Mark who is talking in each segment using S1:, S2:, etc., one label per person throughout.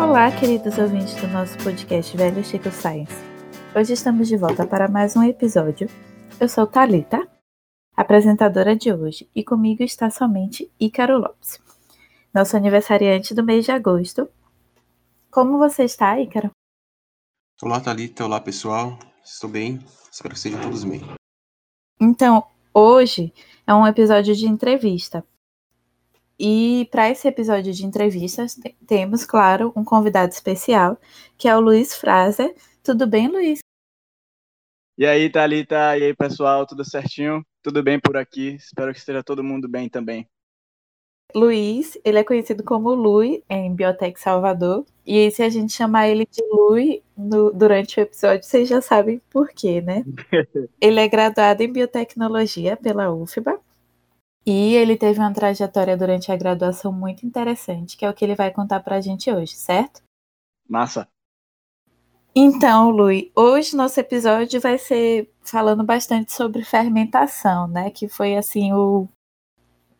S1: Olá, queridos ouvintes do nosso podcast Velho Chico Science. Hoje estamos de volta para mais um episódio. Eu sou Talita, apresentadora de hoje, e comigo está somente Ícaro Lopes, nosso aniversariante do mês de agosto. Como você está, Ícaro?
S2: Olá, Thalita. Olá, pessoal. Estou bem. Espero que sejam todos bem.
S1: Então, hoje é um episódio de entrevista. E para esse episódio de entrevistas, temos, claro, um convidado especial, que é o Luiz Fraser. Tudo bem, Luiz?
S3: E aí, Thalita? E aí, pessoal? Tudo certinho? Tudo bem por aqui? Espero que esteja todo mundo bem também.
S1: Luiz, ele é conhecido como Lui em Biotech Salvador. E se a gente chamar ele de Lui no, durante o episódio, vocês já sabem por quê, né? ele é graduado em biotecnologia pela UFBA. E ele teve uma trajetória durante a graduação muito interessante, que é o que ele vai contar pra gente hoje, certo?
S3: Massa.
S1: Então, Lui, hoje nosso episódio vai ser falando bastante sobre fermentação, né? Que foi assim o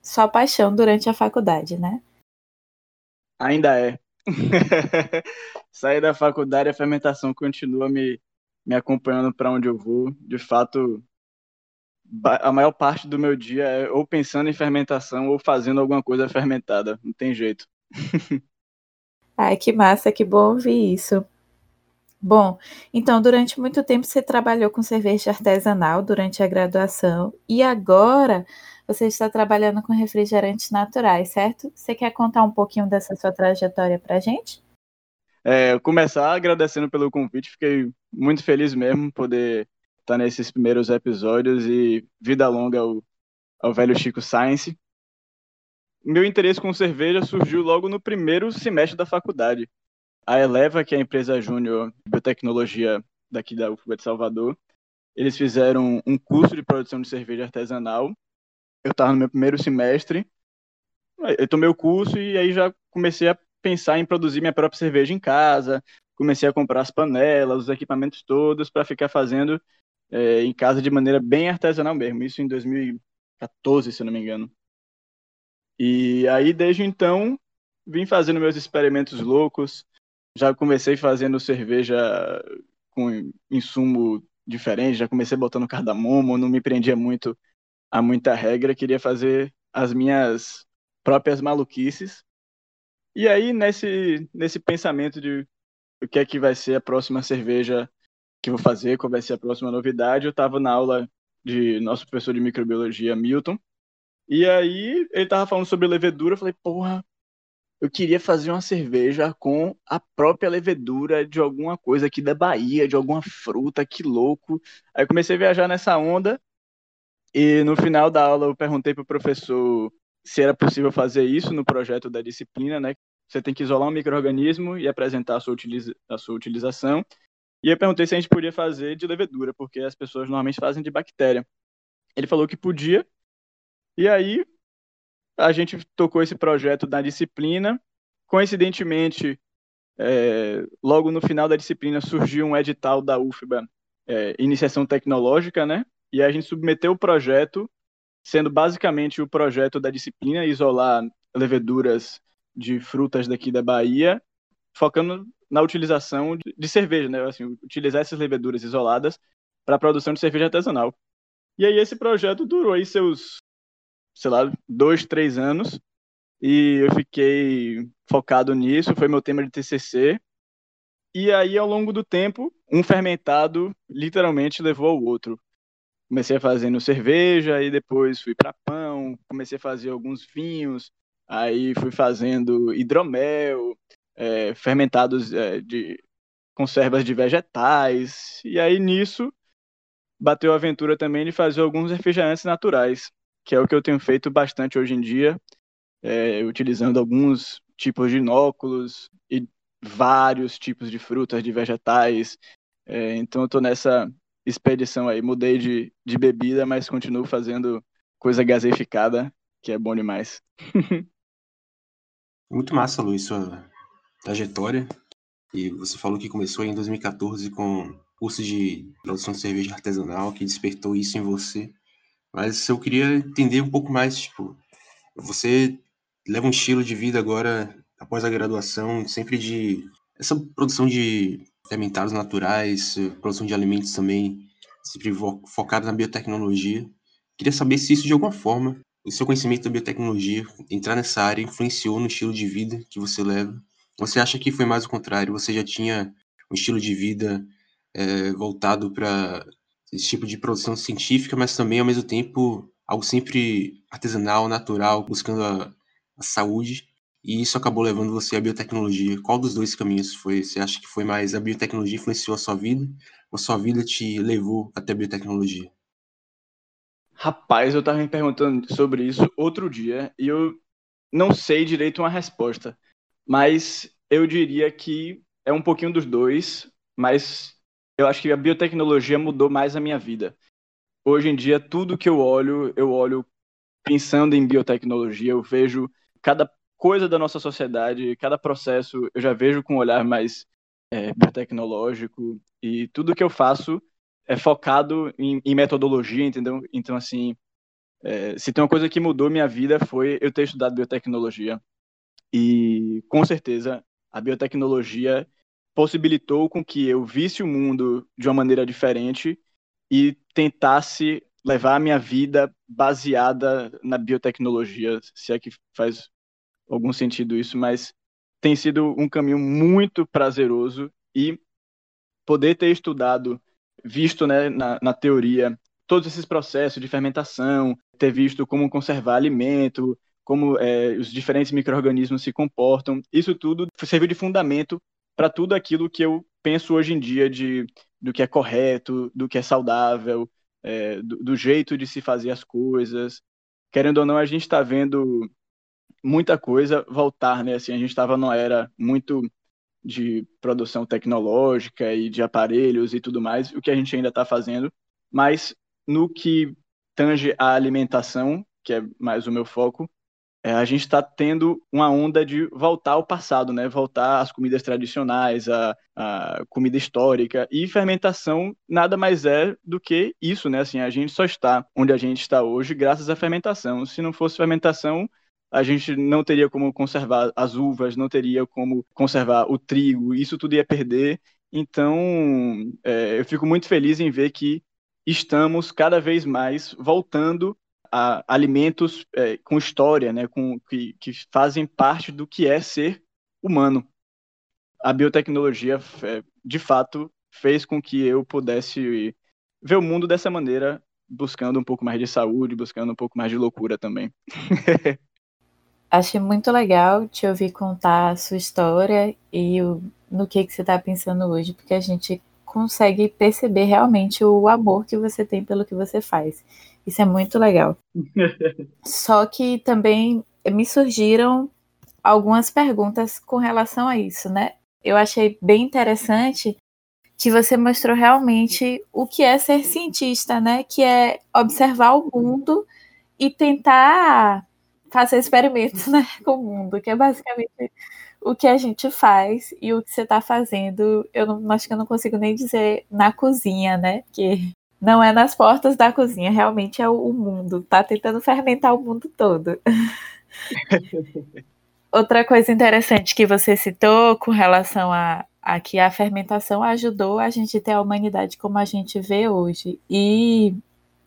S1: sua paixão durante a faculdade, né?
S3: Ainda é. Sair da faculdade, a fermentação continua me, me acompanhando para onde eu vou. De fato, a maior parte do meu dia é ou pensando em fermentação ou fazendo alguma coisa fermentada. Não tem jeito.
S1: Ai, que massa, que bom ouvir isso. Bom, então durante muito tempo você trabalhou com cerveja artesanal durante a graduação e agora você está trabalhando com refrigerantes naturais, certo? Você quer contar um pouquinho dessa sua trajetória para a gente?
S3: É, começar agradecendo pelo convite, fiquei muito feliz mesmo poder estar nesses primeiros episódios e vida longa ao, ao velho Chico Science. Meu interesse com cerveja surgiu logo no primeiro semestre da faculdade. A Eleva, que é a empresa júnior de biotecnologia daqui da UFBA de Salvador, eles fizeram um curso de produção de cerveja artesanal. Eu estava no meu primeiro semestre, eu tomei o curso e aí já comecei a pensar em produzir minha própria cerveja em casa. Comecei a comprar as panelas, os equipamentos todos para ficar fazendo é, em casa de maneira bem artesanal mesmo. Isso em 2014, se eu não me engano. E aí, desde então, vim fazendo meus experimentos loucos, já comecei fazendo cerveja com insumo diferente, já comecei botando cardamomo, não me prendia muito a muita regra, queria fazer as minhas próprias maluquices. E aí, nesse, nesse pensamento de o que é que vai ser a próxima cerveja que vou fazer, qual vai ser a próxima novidade, eu estava na aula de nosso professor de microbiologia, Milton, e aí ele estava falando sobre levedura, eu falei, porra, eu queria fazer uma cerveja com a própria levedura de alguma coisa aqui da Bahia, de alguma fruta, que louco. Aí comecei a viajar nessa onda e no final da aula eu perguntei para o professor se era possível fazer isso no projeto da disciplina, né? Você tem que isolar um microorganismo e apresentar a sua, utiliza a sua utilização. E eu perguntei se a gente podia fazer de levedura, porque as pessoas normalmente fazem de bactéria. Ele falou que podia. E aí a gente tocou esse projeto da disciplina. Coincidentemente, é, logo no final da disciplina surgiu um edital da UFBA, é, Iniciação Tecnológica, né? E a gente submeteu o projeto, sendo basicamente o projeto da disciplina isolar leveduras de frutas daqui da Bahia, focando na utilização de, cerveja, né? Assim, utilizar essas leveduras isoladas para a produção de cerveja artesanal. E aí esse projeto durou aí seus sei lá, dois, três anos. E eu fiquei focado nisso, foi meu tema de TCC. E aí, ao longo do tempo, um fermentado literalmente levou ao outro. Comecei fazendo cerveja, e depois fui para pão, comecei a fazer alguns vinhos, aí fui fazendo hidromel, é, fermentados é, de conservas de vegetais. E aí, nisso, bateu a aventura também de fazer alguns refrigerantes naturais que é o que eu tenho feito bastante hoje em dia, é, utilizando alguns tipos de inóculos e vários tipos de frutas, de vegetais. É, então eu estou nessa expedição aí. Mudei de, de bebida, mas continuo fazendo coisa gaseificada, que é bom demais.
S2: Muito massa, Luiz, sua trajetória. E você falou que começou em 2014 com curso de produção de cerveja artesanal que despertou isso em você. Mas eu queria entender um pouco mais, tipo, você leva um estilo de vida agora, após a graduação, sempre de essa produção de fermentados naturais, produção de alimentos também, sempre focado na biotecnologia. Queria saber se isso, de alguma forma, o seu conhecimento da biotecnologia, entrar nessa área, influenciou no estilo de vida que você leva? Você acha que foi mais o contrário? Você já tinha um estilo de vida é, voltado para esse tipo de produção científica, mas também, ao mesmo tempo, algo sempre artesanal, natural, buscando a, a saúde? E isso acabou levando você à biotecnologia. Qual dos dois caminhos foi? Você acha que foi mais a biotecnologia influenciou a sua vida ou sua vida te levou até a biotecnologia?
S3: Rapaz, eu estava me perguntando sobre isso outro dia e eu não sei direito uma resposta, mas eu diria que é um pouquinho dos dois, mas eu acho que a biotecnologia mudou mais a minha vida. Hoje em dia, tudo que eu olho, eu olho pensando em biotecnologia, eu vejo cada coisa da nossa sociedade, cada processo eu já vejo com um olhar mais é, biotecnológico e tudo que eu faço é focado em, em metodologia, entendeu? Então, assim, é, se tem uma coisa que mudou minha vida foi eu ter estudado biotecnologia e, com certeza, a biotecnologia possibilitou com que eu visse o mundo de uma maneira diferente e tentasse levar a minha vida baseada na biotecnologia, se é que faz algum sentido isso, mas tem sido um caminho muito prazeroso e poder ter estudado, visto né, na, na teoria todos esses processos de fermentação, ter visto como conservar alimento, como é, os diferentes micro-organismos se comportam, isso tudo serviu de fundamento para tudo aquilo que eu penso hoje em dia de, do que é correto, do que é saudável, é, do, do, jeito de se fazer as coisas. Querendo ou não, a gente está vendo muita coisa voltar, né? Assim, a gente estava numa era muito de produção tecnológica e de aparelhos e tudo mais, o que a gente ainda está fazendo, mas no que tange a alimentação, que é mais o meu foco, é, a gente está tendo uma onda de voltar ao passado, né? Voltar às comidas tradicionais, à, à, comida histórica e fermentação nada mais é do que isso, né? Assim, a gente só está onde a gente está hoje graças à fermentação. Se não fosse fermentação, a gente não teria como conservar as uvas, não teria como conservar o trigo, isso tudo ia perder. Então, é, eu fico muito feliz em ver que estamos cada vez mais voltando a alimentos é, com história, né, com, que, que fazem parte do que é ser humano. A biotecnologia, é, de fato, fez com que eu pudesse ver o mundo dessa maneira, buscando um pouco mais de saúde, buscando um pouco mais de loucura também.
S1: Achei muito legal te ouvir contar a sua história e o, no que, que você está pensando hoje, porque a gente consegue perceber realmente o amor que você tem pelo que você faz. Isso é muito legal. Só que também me surgiram algumas perguntas com relação a isso, né? Eu achei bem interessante que você mostrou realmente o que é ser cientista, né? Que é observar o mundo e tentar fazer experimentos né, com o mundo, que é basicamente o que a gente faz e o que você está fazendo. Eu não, acho que eu não consigo nem dizer na cozinha, né? Que não é nas portas da cozinha, realmente é o, o mundo. Tá tentando fermentar o mundo todo. Outra coisa interessante que você citou com relação a, a que a fermentação ajudou a gente ter a humanidade como a gente vê hoje. E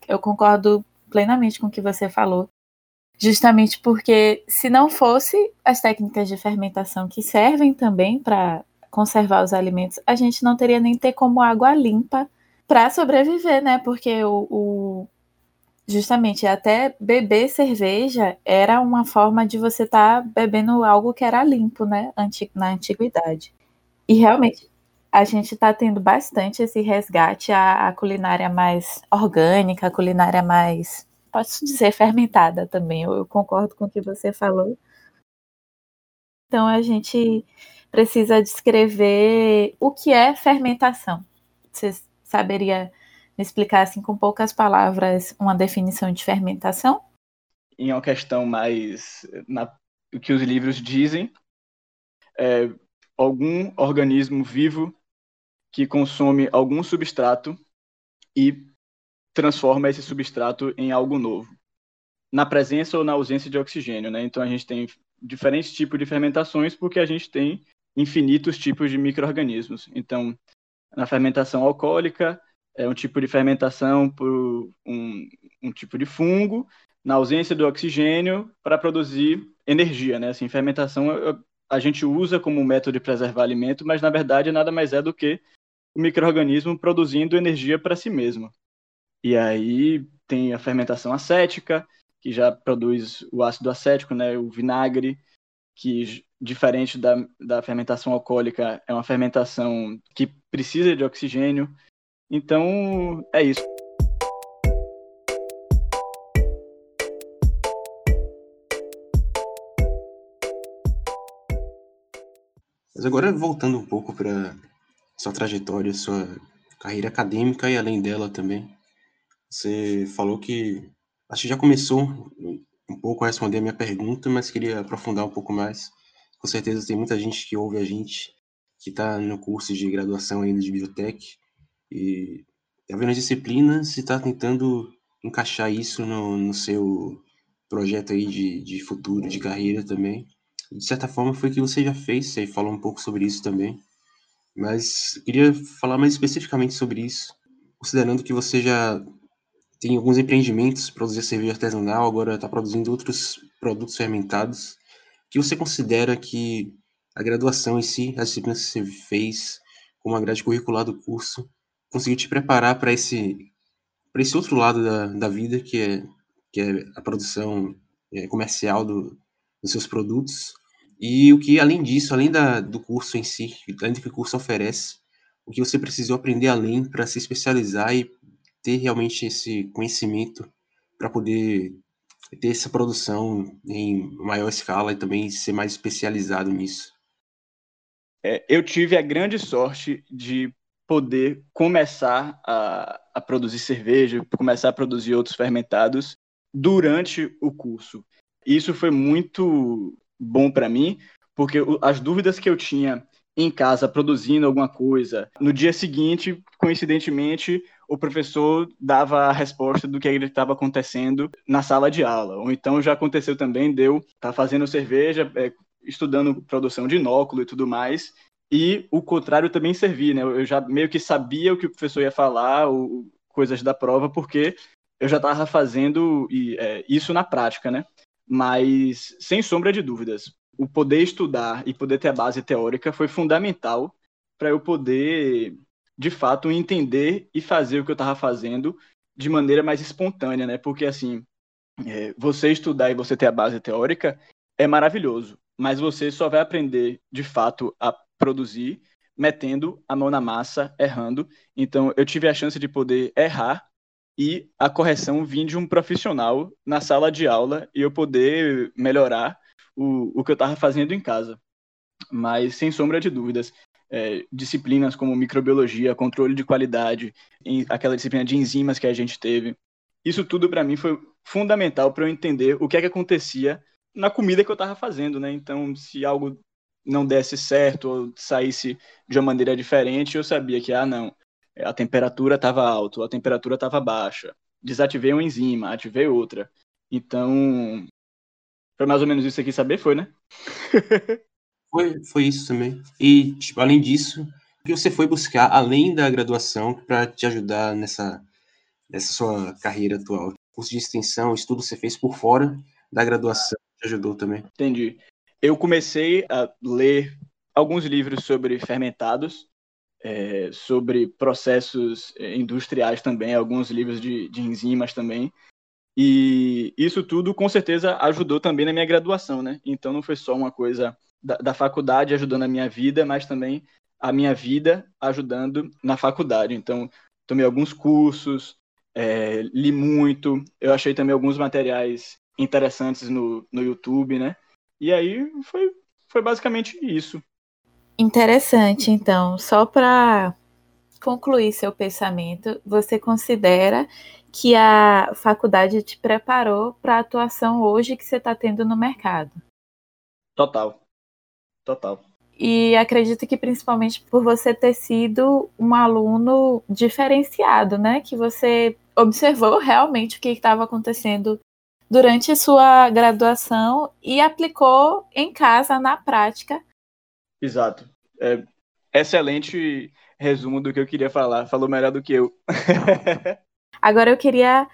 S1: eu concordo plenamente com o que você falou justamente porque se não fosse as técnicas de fermentação que servem também para conservar os alimentos, a gente não teria nem ter como água limpa para sobreviver, né? Porque o, o, justamente até beber cerveja era uma forma de você estar tá bebendo algo que era limpo, né? Na antiguidade. E realmente a gente está tendo bastante esse resgate à, à culinária mais orgânica, a culinária mais posso dizer fermentada também, eu, concordo com o que você falou. Então a gente precisa descrever o que é fermentação. Você saberia me explicar assim com poucas palavras uma definição de fermentação?
S3: Em uma questão mais na, o que os livros dizem, é, algum organismo vivo que consome algum substrato e transforma esse substrato em algo novo, na presença ou na ausência de oxigênio, né? Então a gente tem diferentes tipos de fermentações porque a gente tem infinitos tipos de micro-organismos. Então, na fermentação alcoólica, é um tipo de fermentação por um, um tipo de fungo, na ausência do oxigênio, para produzir energia, né? Assim, fermentação a gente usa como método de preservar alimento, mas na verdade nada mais é do que o microorganismo produzindo energia para si mesmo. E aí tem a fermentação acética, que já produz o ácido acético, né, o vinagre, que diferente da, da fermentação alcoólica, é uma fermentação que precisa de oxigênio. Então, é isso.
S2: Mas agora voltando um pouco para sua trajetória, sua carreira acadêmica e além dela também. Você falou que acho que já começou um pouco a responder a minha pergunta, mas queria aprofundar um pouco mais. Com certeza tem muita gente que ouve a gente que está no curso de graduação ainda de biotech e está vendo as disciplinas e está tentando encaixar isso no, no seu projeto aí de, de futuro, de carreira também de certa forma foi o que você já fez, você falou um pouco sobre isso também. Mas queria falar mais especificamente sobre isso, considerando que você já tem alguns empreendimentos, produzir cerveja artesanal, agora está produzindo outros produtos fermentados, que você considera que a graduação em si, as disciplinas que você fez, como a grade curricular do curso, conseguiu te preparar para esse, esse outro lado da, da vida, que é, que é a produção é, comercial do, dos seus produtos, e o que, além disso, além da, do curso em si, além do que o curso oferece, o que você precisou aprender além para se especializar e ter realmente esse conhecimento para poder ter essa produção em maior escala e também ser mais especializado nisso?
S3: É, eu tive a grande sorte de poder começar a, a produzir cerveja, começar a produzir outros fermentados durante o curso. Isso foi muito bom para mim, porque as dúvidas que eu tinha em casa produzindo alguma coisa, no dia seguinte, coincidentemente, o professor dava a resposta do que estava acontecendo na sala de aula. Ou então já aconteceu também, deu, tá fazendo cerveja, é, estudando produção de inóculo e tudo mais, e o contrário também servia, né? Eu já meio que sabia o que o professor ia falar, ou, coisas da prova, porque eu já estava fazendo é, isso na prática, né? Mas, sem sombra de dúvidas, o poder estudar e poder ter a base teórica foi fundamental para eu poder, de fato, entender e fazer o que eu estava fazendo de maneira mais espontânea, né? Porque, assim, é, você estudar e você ter a base teórica é maravilhoso, mas você só vai aprender, de fato, a produzir metendo a mão na massa, errando. Então, eu tive a chance de poder errar e a correção vir de um profissional na sala de aula e eu poder melhorar o, o que eu estava fazendo em casa. Mas, sem sombra de dúvidas, é, disciplinas como microbiologia, controle de qualidade, aquela disciplina de enzimas que a gente teve, isso tudo para mim foi fundamental para eu entender o que é que acontecia na comida que eu estava fazendo, né? Então, se algo não desse certo ou saísse de uma maneira diferente, eu sabia que, ah, não, a temperatura estava alta, a temperatura estava baixa. Desativei uma enzima, ativei outra. Então, foi mais ou menos isso aqui saber, foi, né?
S2: foi, foi isso também. E, tipo, além disso, o que você foi buscar além da graduação para te ajudar nessa, nessa sua carreira atual? Curso de extensão, estudo você fez por fora da graduação, te ajudou também?
S3: Entendi. Eu comecei a ler alguns livros sobre fermentados, é, sobre processos é, industriais também, alguns livros de, de enzimas também. E isso tudo, com certeza, ajudou também na minha graduação, né? Então, não foi só uma coisa da, da faculdade ajudando a minha vida, mas também a minha vida ajudando na faculdade. Então, tomei alguns cursos, é, li muito, eu achei também alguns materiais interessantes no, no YouTube, né? E aí foi, foi basicamente isso.
S1: Interessante, então, só para concluir seu pensamento, você considera que a faculdade te preparou para a atuação hoje que você está tendo no mercado?
S3: Total. Total.
S1: e acredito que principalmente por você ter sido um aluno diferenciado, né? Que você observou realmente o que estava acontecendo durante sua graduação e aplicou em casa, na prática.
S3: Exato. É, excelente resumo do que eu queria falar. Falou melhor do que eu.
S1: Agora eu queria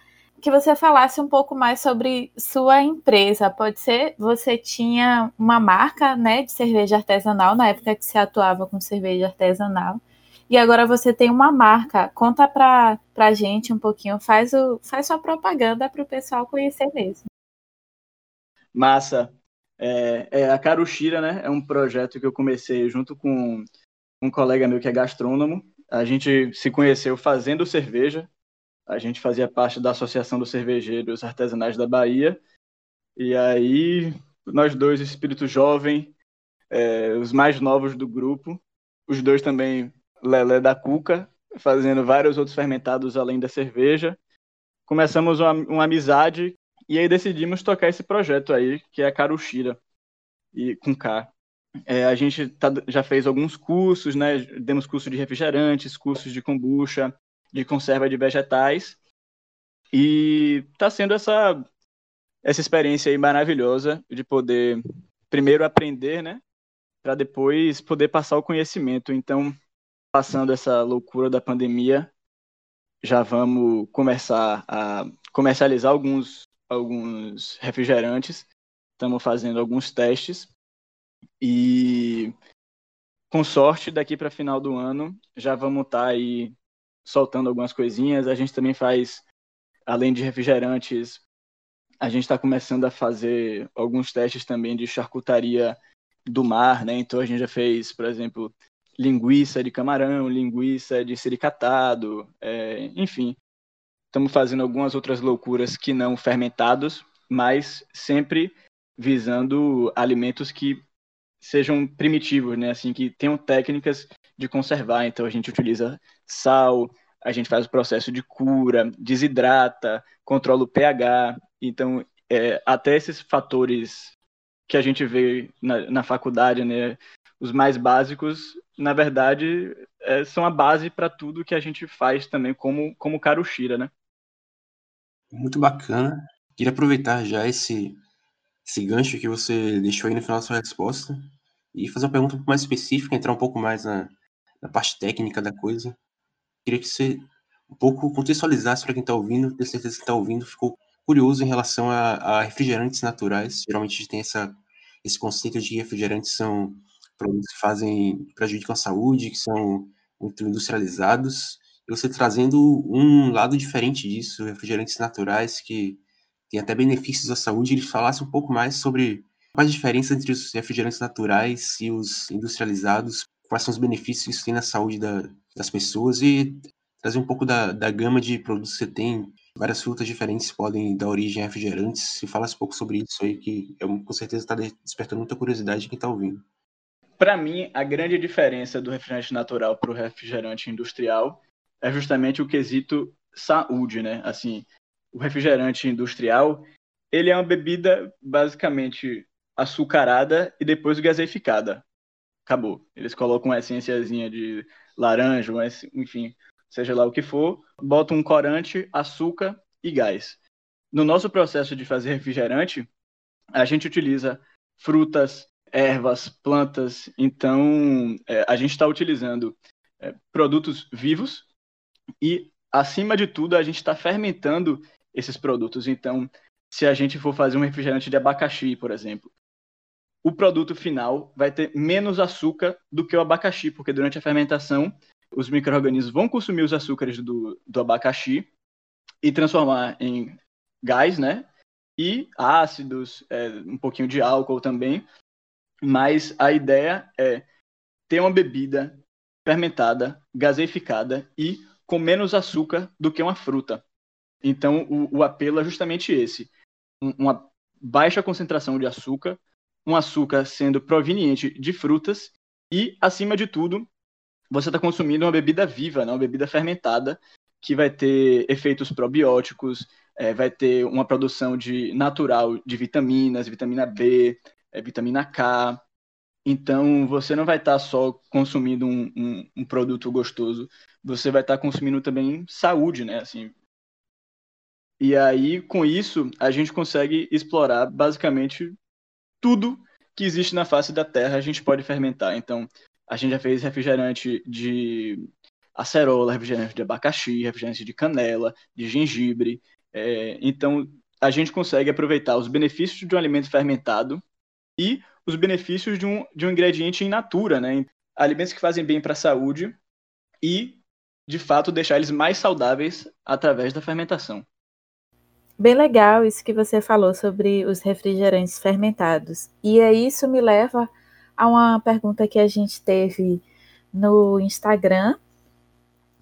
S1: que você falasse um pouco mais sobre sua empresa. Pode ser, você tinha uma marca, né, de cerveja artesanal na época que você atuava com cerveja artesanal. E agora você tem uma marca. Conta pra, pra gente um pouquinho, faz, o, faz sua propaganda para o pessoal conhecer mesmo.
S3: Massa. É, é, a Caruxira, né? É um projeto que eu comecei junto com um colega meu que é gastrônomo. A gente se conheceu fazendo cerveja. A gente fazia parte da Associação dos Cervejeiros Artesanais da Bahia. E aí, nós dois, espírito jovem, é, os mais novos do grupo, os dois também Lelé da Cuca, fazendo vários outros fermentados além da cerveja. Começamos uma, uma amizade e aí decidimos tocar esse projeto aí, que é a Caruxira, e com K. É, a gente tá, já fez alguns cursos, né? Demos curso de refrigerantes, cursos de kombucha, de conserva de vegetais. E está sendo essa, essa experiência aí maravilhosa de poder primeiro aprender, né? Para depois poder passar o conhecimento. Então, passando essa loucura da pandemia, já vamos começar a comercializar alguns, alguns refrigerantes. Estamos fazendo alguns testes e com sorte daqui para final do ano já vamos estar tá aí soltando algumas coisinhas. A gente também faz, além de refrigerantes, a gente está começando a fazer alguns testes também de charcutaria do mar, né? Então a gente já fez, por exemplo, linguiça de camarão, linguiça de siricatado, é, enfim. Estamos fazendo algumas outras loucuras que não fermentados, mas sempre visando alimentos que sejam primitivos, né? Assim, que tenham técnicas de conservar. Então a gente utiliza sal, a gente faz o processo de cura, desidrata, controla o pH. Então, é, até esses fatores que a gente vê na, na faculdade, né? Os mais básicos, na verdade, é, são a base para tudo que a gente faz também como, como Karushira, né?
S2: Muito bacana. Queria aproveitar já esse, esse gancho que você deixou aí no final da sua resposta e fazer uma pergunta mais específica, entrar um pouco mais na, na parte técnica da coisa. Queria que você um pouco contextualizasse para quem está ouvindo, tenho certeza que está ouvindo, ficou curioso em relação a, a refrigerantes naturais. Geralmente a gente tem essa, esse conceito de refrigerantes são produtos que fazem prejudicam a saúde, que são muito industrializados, e você trazendo um lado diferente disso, refrigerantes naturais que têm até benefícios à saúde, ele falasse um pouco mais sobre quais a diferença entre os refrigerantes naturais e os industrializados, quais são os benefícios que isso tem na saúde da, das pessoas e trazer um pouco da, da gama de produtos que você tem. Várias frutas diferentes podem dar origem a refrigerantes. Se falasse um pouco sobre isso aí, que eu, com certeza está despertando muita curiosidade de quem está ouvindo.
S3: Para mim, a grande diferença do refrigerante natural para o refrigerante industrial é justamente o quesito saúde, né? Assim, o refrigerante industrial, ele é uma bebida basicamente açucarada e depois gaseificada. Acabou. Eles colocam uma essênciazinha de laranja, enfim, seja lá o que for, botam um corante, açúcar e gás. No nosso processo de fazer refrigerante, a gente utiliza frutas, ervas, plantas. Então, é, a gente está utilizando é, produtos vivos e, acima de tudo, a gente está fermentando esses produtos. Então, se a gente for fazer um refrigerante de abacaxi, por exemplo, o produto final vai ter menos açúcar do que o abacaxi, porque durante a fermentação os micro-organismos vão consumir os açúcares do, do abacaxi e transformar em gás, né? E ácidos, é, um pouquinho de álcool também, mas a ideia é ter uma bebida fermentada, gaseificada e com menos açúcar do que uma fruta. Então, o, o apelo é justamente esse: uma baixa concentração de açúcar, um açúcar sendo proveniente de frutas e, acima de tudo, você está consumindo uma bebida viva, né? uma bebida fermentada, que vai ter efeitos probióticos, é, vai ter uma produção de natural de vitaminas, vitamina B, é, vitamina K, Então, você não vai estar tá só consumindo um, um, um, produto gostoso, você vai estar tá consumindo também saúde, né? Assim, e aí, com isso, a gente consegue explorar basicamente tudo que existe na face da Terra, a gente pode fermentar. Então, a gente já fez refrigerante de acerola, refrigerante de abacaxi, refrigerante de canela, de gengibre. É, então, a gente consegue aproveitar os benefícios de um alimento fermentado e os benefícios de um, de um ingrediente in natura, né? Alimentos que fazem bem para a saúde e, de fato, deixar eles mais saudáveis através da fermentação.
S1: Bem legal isso que você falou sobre os refrigerantes fermentados. E aí isso me leva a uma pergunta que a gente teve no Instagram,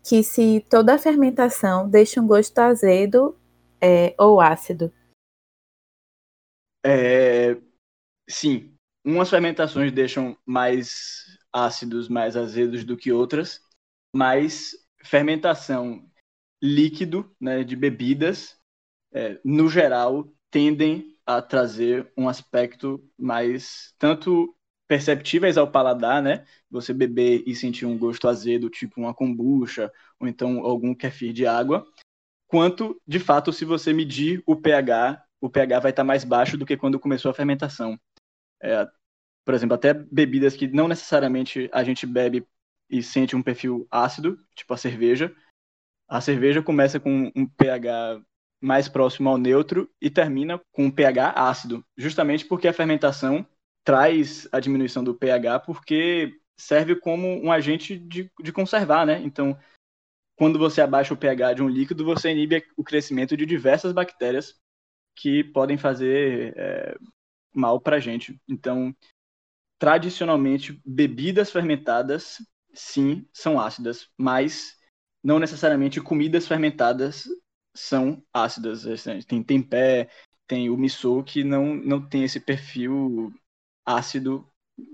S1: que se toda fermentação deixa um gosto azedo é, ou ácido.
S3: É, sim, umas fermentações deixam mais ácidos, mais azedos do que outras, mas fermentação líquido, né, de bebidas, é, no geral, tendem a trazer um aspecto mais tanto perceptíveis ao paladar, né? Você beber e sentir um gosto azedo, tipo uma kombucha, ou então algum kefir de água, quanto, de fato, se você medir o pH, o pH vai estar mais baixo do que quando começou a fermentação. É, por exemplo, até bebidas que não necessariamente a gente bebe e sente um perfil ácido, tipo a cerveja. A cerveja começa com um pH mais próximo ao neutro e termina com um pH ácido, justamente porque a fermentação traz a diminuição do pH porque serve como um agente de, de conservar, né? Então, quando você abaixa o pH de um líquido, você inibe o crescimento de diversas bactérias que podem fazer é, mal para a gente. Então, tradicionalmente, bebidas fermentadas, sim, são ácidas, mas não necessariamente comidas fermentadas são ácidas. Tem tempé, tem o miso que não, não tem esse perfil ácido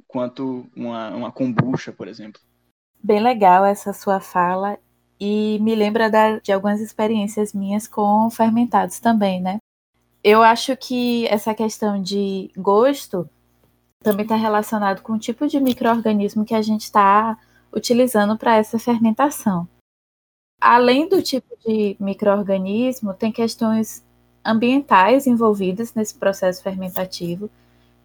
S3: quanto uma, uma kombucha, por exemplo.
S1: Bem legal essa sua fala e me lembra da, de algumas experiências minhas com fermentados também, né? Eu acho que essa questão de gosto também está relacionado com o tipo de microorganismo que a gente está utilizando para essa fermentação. Além do tipo de microorganismo, tem questões ambientais envolvidas nesse processo fermentativo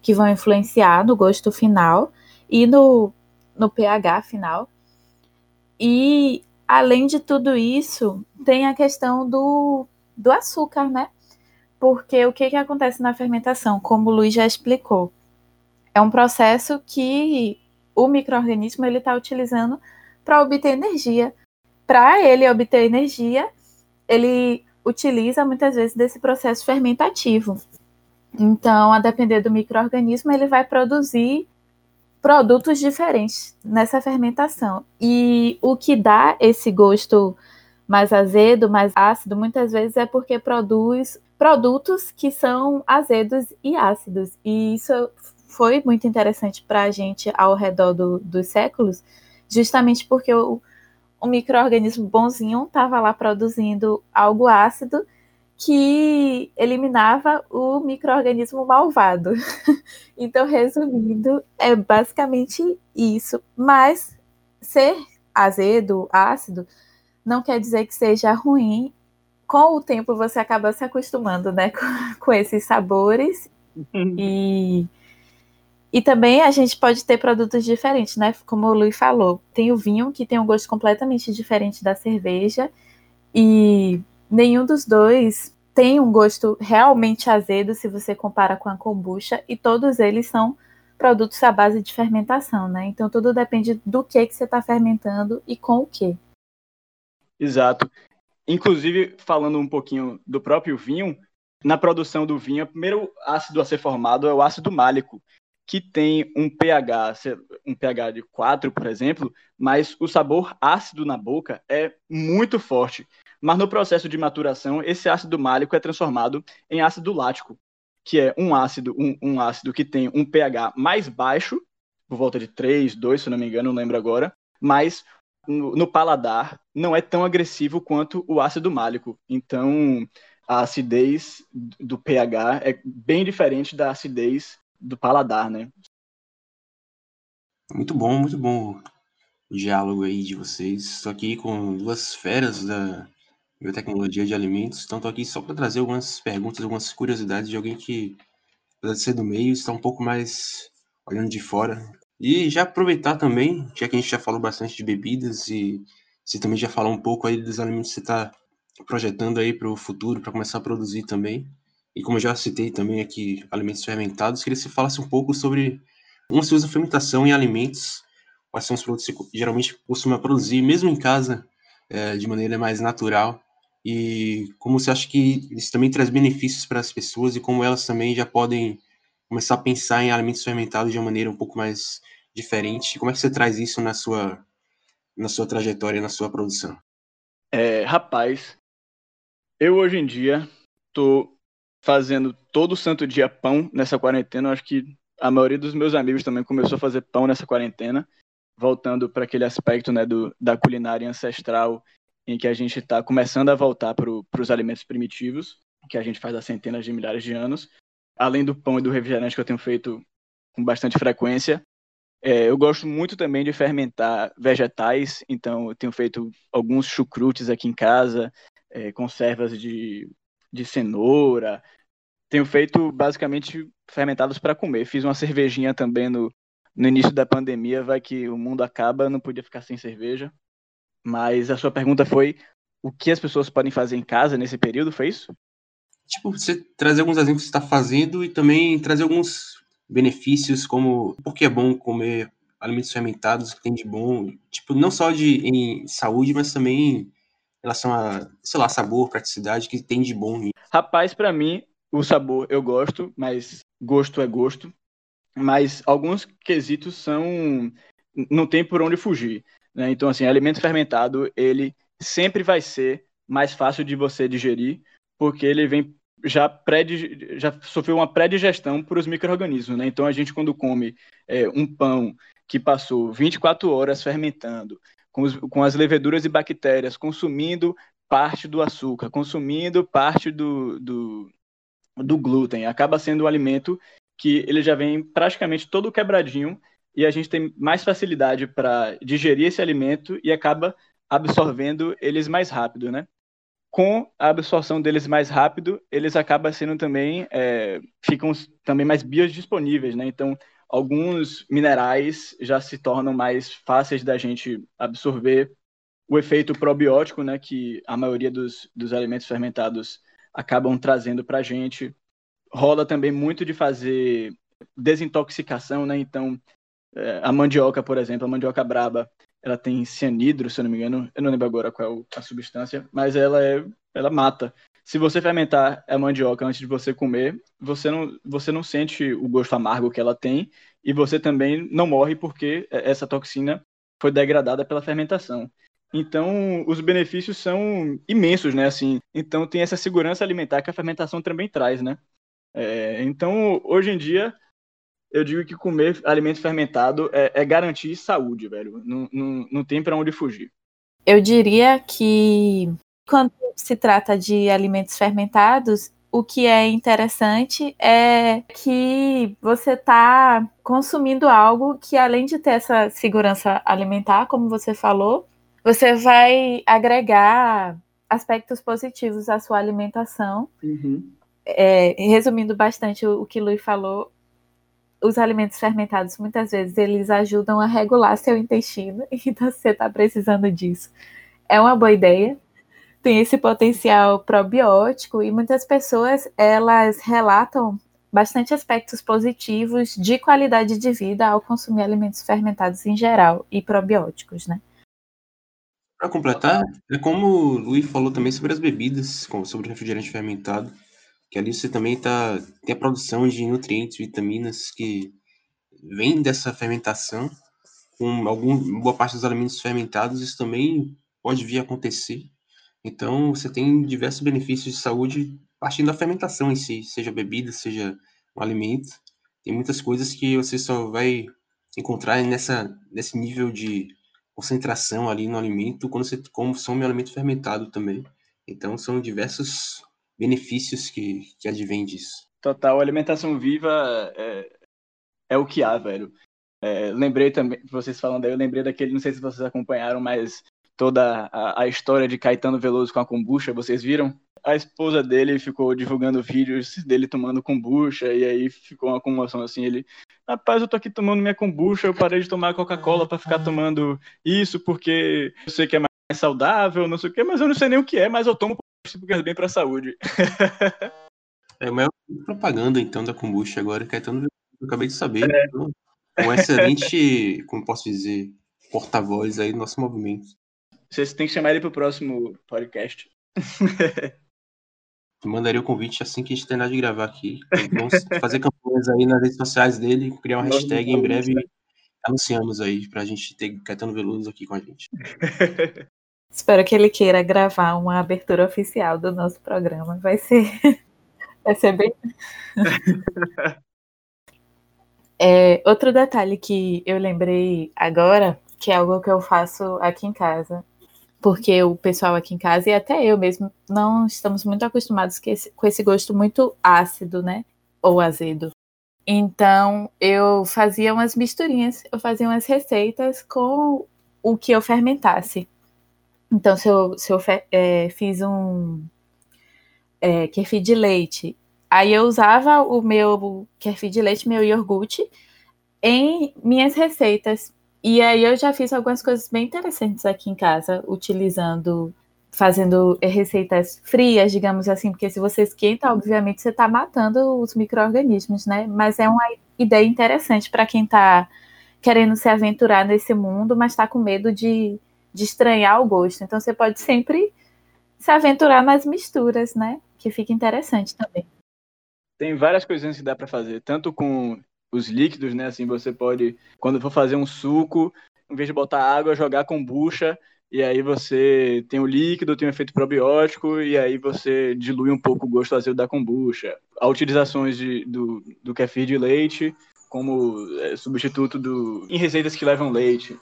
S1: que vão influenciar no gosto final e no, no pH final. E além de tudo isso, tem a questão do, do açúcar, né? Porque o que, que acontece na fermentação? Como o Luiz já explicou, é um processo que o microorganismo ele está utilizando para obter energia para ele obter energia, ele utiliza muitas vezes desse processo fermentativo. Então, a depender do microorganismo, ele vai produzir produtos diferentes nessa fermentação. E o que dá esse gosto mais azedo, mais ácido, muitas vezes é porque produz produtos que são azedos e ácidos. E isso foi muito interessante para a gente ao redor do, dos séculos, justamente porque o, o microorganismo bonzinho estava lá produzindo algo ácido que eliminava o microorganismo malvado. então, resumindo, é basicamente isso. Mas ser azedo, ácido, não quer dizer que seja ruim. Com o tempo você acaba se acostumando, né, com, com esses sabores e e também a gente pode ter produtos diferentes, né? Como o Luiz falou, tem o vinho que tem um gosto completamente diferente da cerveja e nenhum dos dois tem um gosto realmente azedo se você compara com a kombucha e todos eles são produtos à base de fermentação, né? Então tudo depende do que que você está fermentando e com o que.
S3: Exato. Inclusive falando um pouquinho do próprio vinho, na produção do vinho, o primeiro ácido a ser formado é o ácido málico, que tem um pH, um pH de 4, por exemplo, mas o sabor ácido na boca é muito forte. Mas no processo de maturação, esse ácido málico é transformado em ácido lático, que é um ácido, um, um ácido que tem um pH mais baixo, por volta de 3, 2, se não me engano, não lembro agora, mas no, no paladar não é tão agressivo quanto o ácido málico. Então, a acidez do pH é bem diferente da acidez do paladar, né?
S2: Muito bom, muito bom o diálogo aí de vocês. Estou aqui com duas feras da biotecnologia de alimentos, então estou aqui só para trazer algumas perguntas, algumas curiosidades de alguém que, apesar de ser do meio, está um pouco mais olhando de fora. E já aproveitar também, já que a gente já falou bastante de bebidas e você também já falou um pouco aí dos alimentos que você está projetando aí para o futuro, para começar a produzir também. E como já citei também aqui, alimentos fermentados, queria que você falasse um pouco sobre como se usa fermentação em alimentos, quais são os produtos que geralmente costuma produzir, mesmo em casa, é, de maneira mais natural, e como você acha que isso também traz benefícios para as pessoas e como elas também já podem começar a pensar em alimentos fermentados de uma maneira um pouco mais diferente. Como é que você traz isso na sua, na sua trajetória, na sua produção?
S3: É, rapaz, eu hoje em dia tô fazendo todo santo dia pão nessa quarentena. Eu acho que a maioria dos meus amigos também começou a fazer pão nessa quarentena, voltando para aquele aspecto né, do, da culinária ancestral, em que a gente está começando a voltar para os alimentos primitivos, que a gente faz há centenas de milhares de anos. Além do pão e do refrigerante que eu tenho feito com bastante frequência, é, eu gosto muito também de fermentar vegetais, então eu tenho feito alguns chucrutes aqui em casa, é, conservas de, de cenoura, tenho feito basicamente fermentados para comer. Fiz uma cervejinha também no, no início da pandemia, vai que o mundo acaba, não podia ficar sem cerveja. Mas a sua pergunta foi o que as pessoas podem fazer em casa nesse período, foi isso?
S2: Tipo, você trazer alguns exemplos que você está fazendo e também trazer alguns benefícios, como por que é bom comer alimentos fermentados, que tem de bom, tipo, não só de em saúde, mas também relação a, sei lá, sabor, praticidade, que tem de bom.
S3: Rapaz, para mim, o sabor eu gosto, mas gosto é gosto. Mas alguns quesitos são. Não tem por onde fugir. Né? Então, assim, alimento fermentado, ele sempre vai ser mais fácil de você digerir, porque ele vem já, pré já sofreu uma pré-digestão para os micro-organismos. Né? Então, a gente, quando come é, um pão que passou 24 horas fermentando, com, os, com as leveduras e bactérias consumindo parte do açúcar, consumindo parte do, do, do glúten. Acaba sendo um alimento que ele já vem praticamente todo quebradinho e a gente tem mais facilidade para digerir esse alimento e acaba absorvendo eles mais rápido, né? Com a absorção deles mais rápido, eles acabam sendo também é, ficam também mais biodisponíveis, né? Então, alguns minerais já se tornam mais fáceis da gente absorver. O efeito probiótico, né, que a maioria dos, dos alimentos fermentados acabam trazendo para a gente. Rola também muito de fazer desintoxicação, né? Então, é, a mandioca, por exemplo, a mandioca braba, ela tem cianidro, se eu não me engano, eu não lembro agora qual é a substância, mas ela é, ela mata. Se você fermentar a mandioca antes de você comer, você não, você não sente o gosto amargo que ela tem e você também não morre porque essa toxina foi degradada pela fermentação. Então, os benefícios são imensos, né? Assim, então tem essa segurança alimentar que a fermentação também traz, né? É, então, hoje em dia, eu digo que comer alimento fermentado é, é garantir saúde, velho. Não, não, não tem para onde fugir.
S1: Eu diria que quando se trata de alimentos fermentados, o que é interessante é que você está consumindo algo que, além de ter essa segurança alimentar, como você falou, você vai agregar aspectos positivos à sua alimentação.
S3: Uhum.
S1: É, resumindo bastante o, o que Luiz falou, os alimentos fermentados muitas vezes eles ajudam a regular seu intestino, então você está precisando disso. É uma boa ideia. Tem esse potencial probiótico e muitas pessoas elas relatam bastante aspectos positivos de qualidade de vida ao consumir alimentos fermentados em geral e probióticos, né?
S2: Para completar, é como o Luiz falou também sobre as bebidas, sobre refrigerante fermentado, que ali você também tá, tem a produção de nutrientes, vitaminas que vem dessa fermentação, com algum, boa parte dos alimentos fermentados, isso também pode vir a acontecer. Então, você tem diversos benefícios de saúde partindo da fermentação em si, seja bebida, seja um alimento. Tem muitas coisas que você só vai encontrar nessa, nesse nível de concentração ali no alimento quando você consome alimento fermentado também. Então, são diversos benefícios que, que advêm disso.
S3: Total, alimentação viva é, é o que há, velho. É, lembrei também, vocês falando aí, eu lembrei daquele, não sei se vocês acompanharam, mas toda a, a história de Caetano Veloso com a kombucha, vocês viram? A esposa dele ficou divulgando vídeos dele tomando kombucha, e aí ficou uma comoção assim, ele, rapaz, eu tô aqui tomando minha kombucha, eu parei de tomar Coca-Cola para ficar tomando isso porque eu sei que é mais saudável, não sei o que, mas eu não sei nem o que é, mas eu tomo porque é bem pra saúde.
S2: é, mas propaganda então da kombucha agora, Caetano Veloso, eu acabei de saber. É. Então, um excelente, como posso dizer, porta-voz aí do nosso movimento.
S3: Vocês têm que chamar ele pro próximo podcast.
S2: Mandaria o convite assim que a gente terminar de gravar aqui. Vamos fazer campanhas aí nas redes sociais dele, criar uma hashtag em breve. Anunciamos aí pra gente ter Caetano Veloso aqui com a gente.
S1: Espero que ele queira gravar uma abertura oficial do nosso programa. Vai ser, vai ser bem. é, outro detalhe que eu lembrei agora, que é algo que eu faço aqui em casa, porque o pessoal aqui em casa, e até eu mesmo, não estamos muito acostumados com esse, com esse gosto muito ácido, né? Ou azedo. Então, eu fazia umas misturinhas, eu fazia umas receitas com o que eu fermentasse. Então, se eu, se eu é, fiz um é, kefir de leite, aí eu usava o meu kefir de leite, meu iogurte, em minhas receitas. E aí eu já fiz algumas coisas bem interessantes aqui em casa, utilizando, fazendo receitas frias, digamos assim, porque se você esquenta, obviamente você está matando os micro-organismos, né? Mas é uma ideia interessante para quem está querendo se aventurar nesse mundo, mas está com medo de, de estranhar o gosto. Então você pode sempre se aventurar nas misturas, né? Que fica interessante também.
S3: Tem várias coisinhas que dá para fazer, tanto com os líquidos, né? Assim, você pode, quando for fazer um suco, em vez de botar água, jogar kombucha, e aí você tem o líquido, tem o efeito probiótico, e aí você dilui um pouco o gosto azedo da kombucha. Há utilizações de, do, do kefir de leite como é, substituto do, em receitas que levam leite.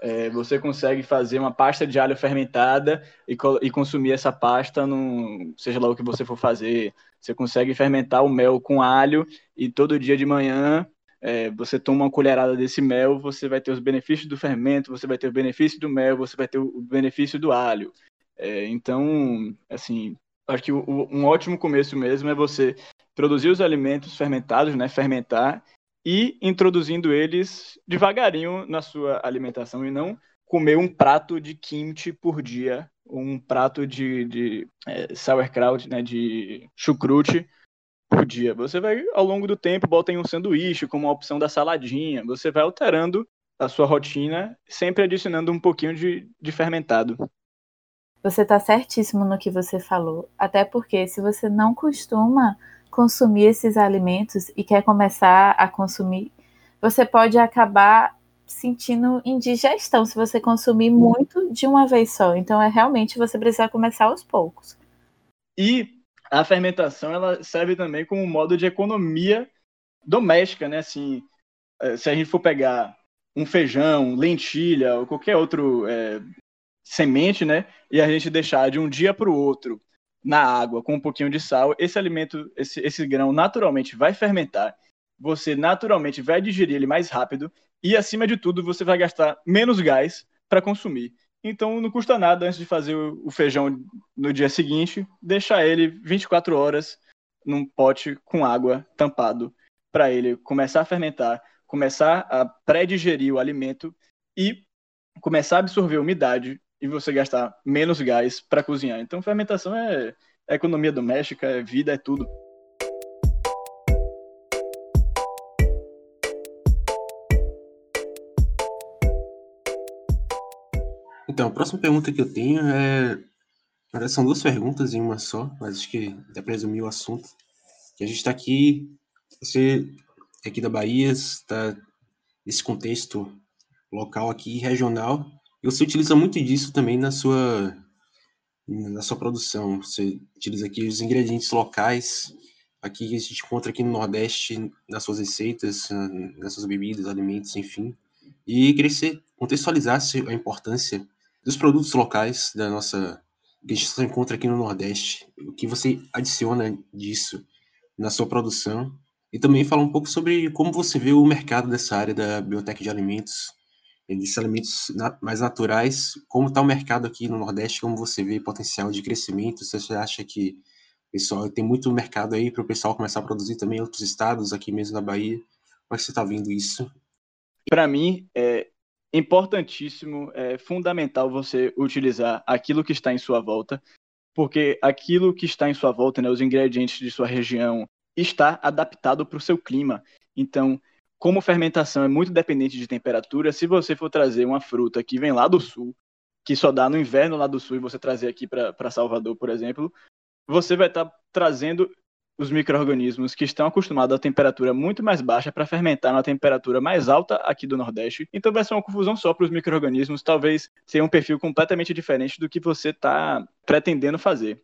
S3: É, você consegue fazer uma pasta de alho fermentada e, e, consumir essa pasta, no, seja lá o que você for fazer. Você consegue fermentar o mel com alho e todo dia de manhã é, você toma uma colherada desse mel, você vai ter os benefícios do fermento, você vai ter o benefício do mel, você vai ter o benefício do alho. É, então, assim, acho que o, um ótimo começo mesmo é você produzir os alimentos fermentados, né, fermentar, e introduzindo eles devagarinho na sua alimentação e não comer um prato de kimchi por dia, um prato de, de é, sauerkraut, né, de chucrute por dia. Você vai, ao longo do tempo, bota em um sanduíche como a opção da saladinha. Você vai alterando a sua rotina, sempre adicionando um pouquinho de, de fermentado.
S1: Você está certíssimo no que você falou. Até porque se você não costuma consumir esses alimentos e quer começar a consumir, você pode acabar sentindo indigestão se você consumir muito de uma vez só. Então é realmente você precisa começar aos poucos.
S3: E a fermentação ela serve também como modo de economia doméstica, né? Assim, é, se a gente for pegar um feijão, lentilha ou qualquer outro é, semente, né? E a gente deixar de um dia para o outro na água com um pouquinho de sal, esse alimento, esse, esse grão naturalmente vai fermentar, você naturalmente vai digerir ele mais rápido e, acima de tudo, você vai gastar menos gás para consumir. Então não custa nada antes de fazer o feijão no dia seguinte, deixar ele 24 horas num pote com água tampado para ele começar a fermentar, começar a pré-digerir o alimento e começar a absorver umidade e você gastar menos gás para cozinhar. Então, fermentação é, economia doméstica, é vida, é tudo.
S2: Então, a próxima pergunta que eu tenho é. São duas perguntas em uma só, mas acho que dá para resumir o assunto. Que a gente está aqui, você é aqui da Bahia, está nesse contexto local aqui, regional, e você utiliza muito disso também na sua, na sua produção. Você utiliza aqui os ingredientes locais, aqui que a gente encontra aqui no Nordeste, nas suas receitas, nas suas bebidas, alimentos, enfim. E queria que você contextualizasse a importância dos produtos locais da nossa que a gente só encontra aqui no Nordeste, o que você adiciona disso na sua produção? E também falar um pouco sobre como você vê o mercado dessa área da biotec de alimentos, desses alimentos mais naturais, como está o mercado aqui no Nordeste, como você vê potencial de crescimento, você acha que pessoal tem muito mercado aí para o pessoal começar a produzir também em outros estados, aqui mesmo na Bahia, como é que você está vendo isso?
S3: Para mim, é importantíssimo, é fundamental você utilizar aquilo que está em sua volta, porque aquilo que está em sua volta, né, os ingredientes de sua região, está adaptado para o seu clima. Então, como fermentação é muito dependente de temperatura, se você for trazer uma fruta que vem lá do sul, que só dá no inverno lá do sul, e você trazer aqui para Salvador, por exemplo, você vai estar tá trazendo os micro-organismos que estão acostumados a temperatura muito mais baixa para fermentar na temperatura mais alta aqui do Nordeste. Então vai ser uma confusão só para os micro-organismos, talvez tenha um perfil completamente diferente do que você está pretendendo fazer.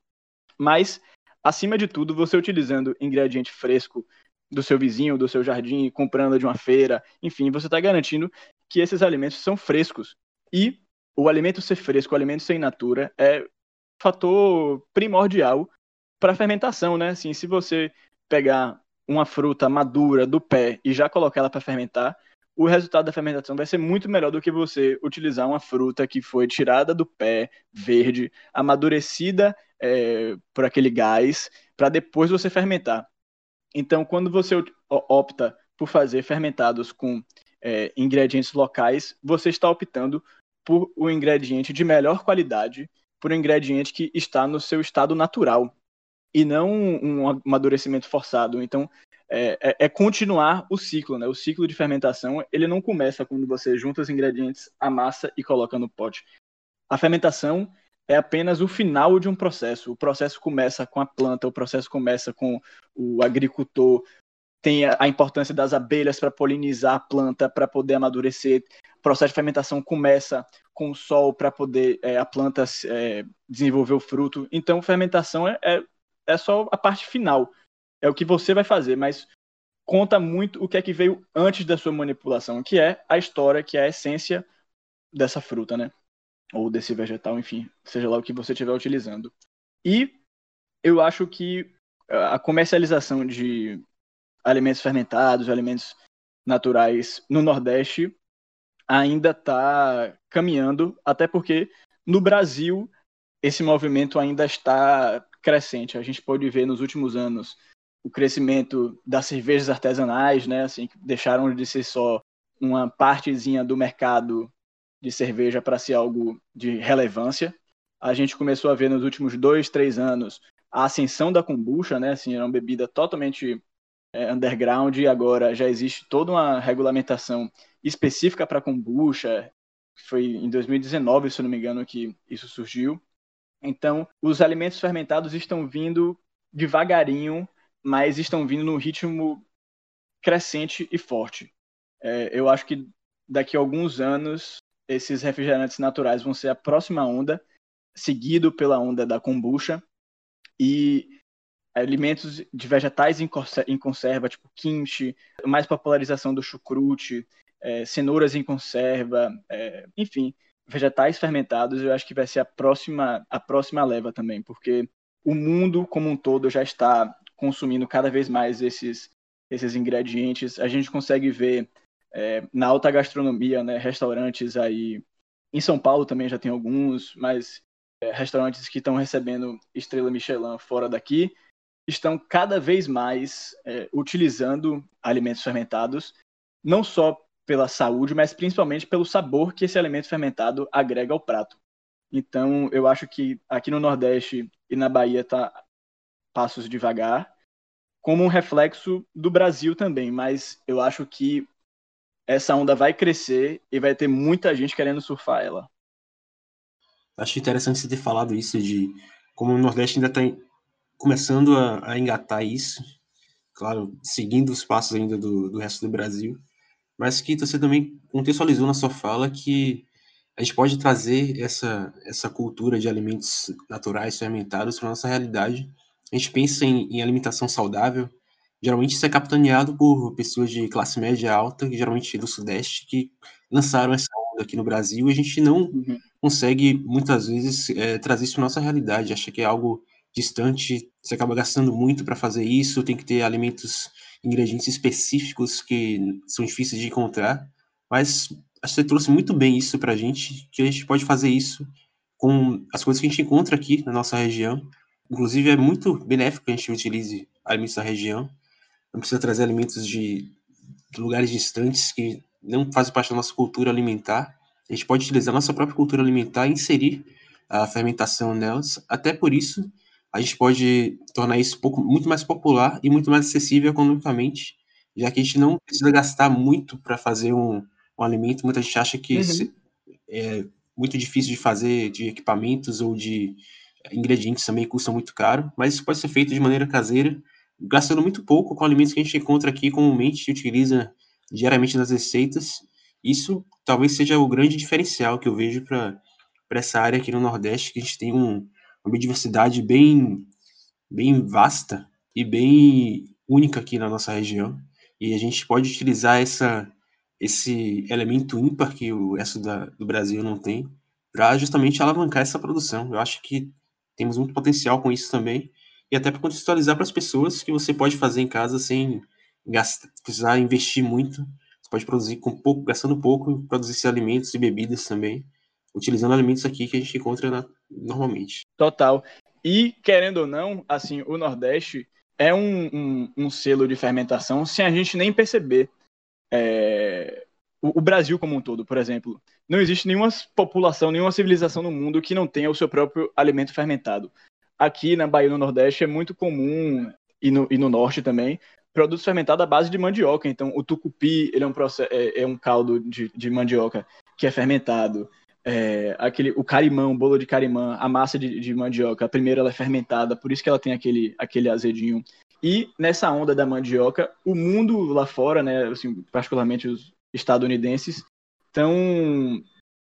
S3: Mas Acima de tudo, você utilizando ingrediente fresco do seu vizinho, do seu jardim, comprando de uma feira, enfim, você está garantindo que esses alimentos são frescos. E o alimento ser fresco, o alimento ser in natura, é fator primordial para fermentação, né? Assim, se você pegar uma fruta madura do pé e já colocar ela para fermentar, o resultado da fermentação vai ser muito melhor do que você utilizar uma fruta que foi tirada do pé, verde, amadurecida é, por aquele gás, para depois você fermentar. Então, quando você opta por fazer fermentados com é, ingredientes locais, você está optando por um ingrediente de melhor qualidade, por um ingrediente que está no seu estado natural e não um amadurecimento forçado. Então, é, é, é, continuar o ciclo, né? O ciclo de fermentação, ele não começa quando você junta os ingredientes, amassa e coloca no pote. A fermentação é apenas o final de um processo. O processo começa com a planta, o processo começa com o agricultor, tem a importância das abelhas para polinizar a planta, para poder amadurecer. O processo de fermentação começa com o sol para poder é, a planta é, desenvolver o fruto. Então, fermentação é, é, só a parte final é o que você vai fazer, mas conta muito o que é que veio antes da sua manipulação, que é a história, que é a essência dessa fruta, né? Ou desse vegetal, enfim, seja lá o que você estiver utilizando. E eu acho que a comercialização de alimentos fermentados, alimentos naturais no Nordeste ainda está caminhando, até porque no Brasil esse movimento ainda está crescente. A gente pode ver nos últimos anos o crescimento das cervejas artesanais, né, assim, que deixaram de ser só uma partezinha do mercado de cerveja para ser algo de relevância. A gente começou a ver nos últimos dois, três anos a ascensão da kombucha, né, assim, era uma bebida totalmente é, underground e agora já existe toda uma regulamentação específica para kombucha. Foi em 2019, se não me engano, que isso surgiu. Então, os alimentos fermentados estão vindo devagarinho mas estão vindo num ritmo crescente e forte. É, eu acho que daqui a alguns anos esses refrigerantes naturais vão ser a próxima onda, seguido pela onda da kombucha e alimentos de vegetais em conserva, tipo kimchi, mais popularização do chucrute, é, cenouras em conserva, é, enfim, vegetais fermentados, eu acho que vai ser a próxima a próxima leva também, porque o mundo como um todo já está consumindo cada vez mais esses, esses ingredientes. A gente consegue ver é, na alta gastronomia, né, restaurantes aí. Em São Paulo também já tem alguns, mas é, restaurantes que estão recebendo estrela Michelin fora daqui estão cada vez mais é, utilizando alimentos fermentados, não só pela saúde, mas principalmente pelo sabor que esse alimento fermentado agrega ao prato. Então, eu acho que aqui no Nordeste e na Bahia está passos devagar, como um reflexo do Brasil também, mas eu acho que essa onda vai crescer e vai ter muita gente querendo surfar ela.
S2: Acho interessante você ter falado isso de como o Nordeste ainda está começando a, a, engatar isso, claro, seguindo os passos ainda do, do resto do Brasil, mas que você também contextualizou na sua fala que a gente pode trazer essa, essa cultura de alimentos naturais fermentados para nossa realidade a gente pensa em, em, alimentação saudável, geralmente isso é capitaneado por pessoas de classe média alta, que geralmente do Sudeste, que lançaram essa onda aqui no Brasil, e a gente não uhum. consegue, muitas vezes, é, trazer isso para nossa realidade. Acha que é algo distante, você acaba gastando muito para fazer isso, tem que ter alimentos, ingredientes específicos que são difíceis de encontrar, mas você trouxe muito bem isso para a gente, que a gente pode fazer isso com as coisas que a gente encontra aqui na nossa região. Inclusive, é muito benéfico que a gente utilize alimentos da região. Não precisa trazer alimentos de, lugares distantes que não fazem parte da nossa cultura alimentar. A gente pode utilizar a nossa própria cultura alimentar e inserir a fermentação nelas. Até por isso, a gente pode tornar isso pouco, muito mais popular e muito mais acessível economicamente, já que a gente não precisa gastar muito para fazer um, um alimento. Muita gente acha que uhum. é muito difícil de fazer, de equipamentos ou de ingredientes também custam muito caro, mas isso pode ser feito de maneira caseira, gastando muito pouco com alimentos que a gente encontra aqui comumente e utiliza diariamente nas receitas. Isso talvez seja o grande diferencial que eu vejo para essa área aqui no Nordeste, que a gente tem um, uma biodiversidade bem, bem vasta e bem única aqui na nossa região. E a gente pode utilizar essa, esse elemento ímpar que o resto da, do Brasil não tem para justamente alavancar essa produção. Eu acho que temos muito potencial com isso também. E até para contextualizar para as pessoas que você pode fazer em casa sem gastar, precisar investir muito. Você pode produzir com pouco, gastando pouco, produzir alimentos e bebidas também, utilizando alimentos aqui que a gente encontra na, normalmente.
S3: Total. E, querendo ou não, assim, o Nordeste é um, um, um selo de fermentação sem a gente nem perceber. É, o, o, Brasil como um todo, por exemplo, não existe nenhuma população, nenhuma civilização no mundo que não tenha o seu próprio alimento fermentado. Aqui na Bahia, no Nordeste, é muito comum, e no, e no Norte também, produtos fermentados à base de mandioca. Então, o tucupi ele é, um é, é um caldo de, de mandioca que é fermentado. É, aquele, o carimão, o bolo de carimã, a massa de, de, mandioca, a primeira ela é fermentada, por isso que ela tem aquele, aquele azedinho. E nessa onda da mandioca, o mundo lá fora, né, assim, particularmente os estadunidenses, estão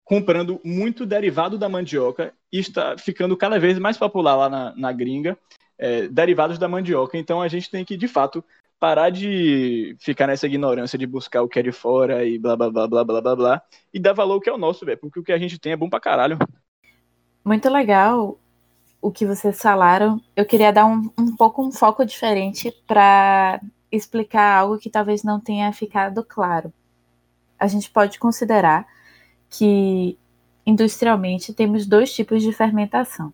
S3: comprando muito derivado da mandioca e está ficando cada vez mais popular lá na, na gringa, é, derivados da mandioca. Então a gente tem que, de fato, parar de ficar nessa ignorância de buscar o que é de fora e blá blá blá blá blá blá blá e dar valor ao que é o nosso, velho, porque o que a gente tem é bom pra caralho.
S1: Muito legal o que vocês falaram. Eu queria dar um, um pouco um foco diferente para explicar algo que talvez não tenha ficado claro. A gente pode considerar que industrialmente temos dois tipos de fermentação.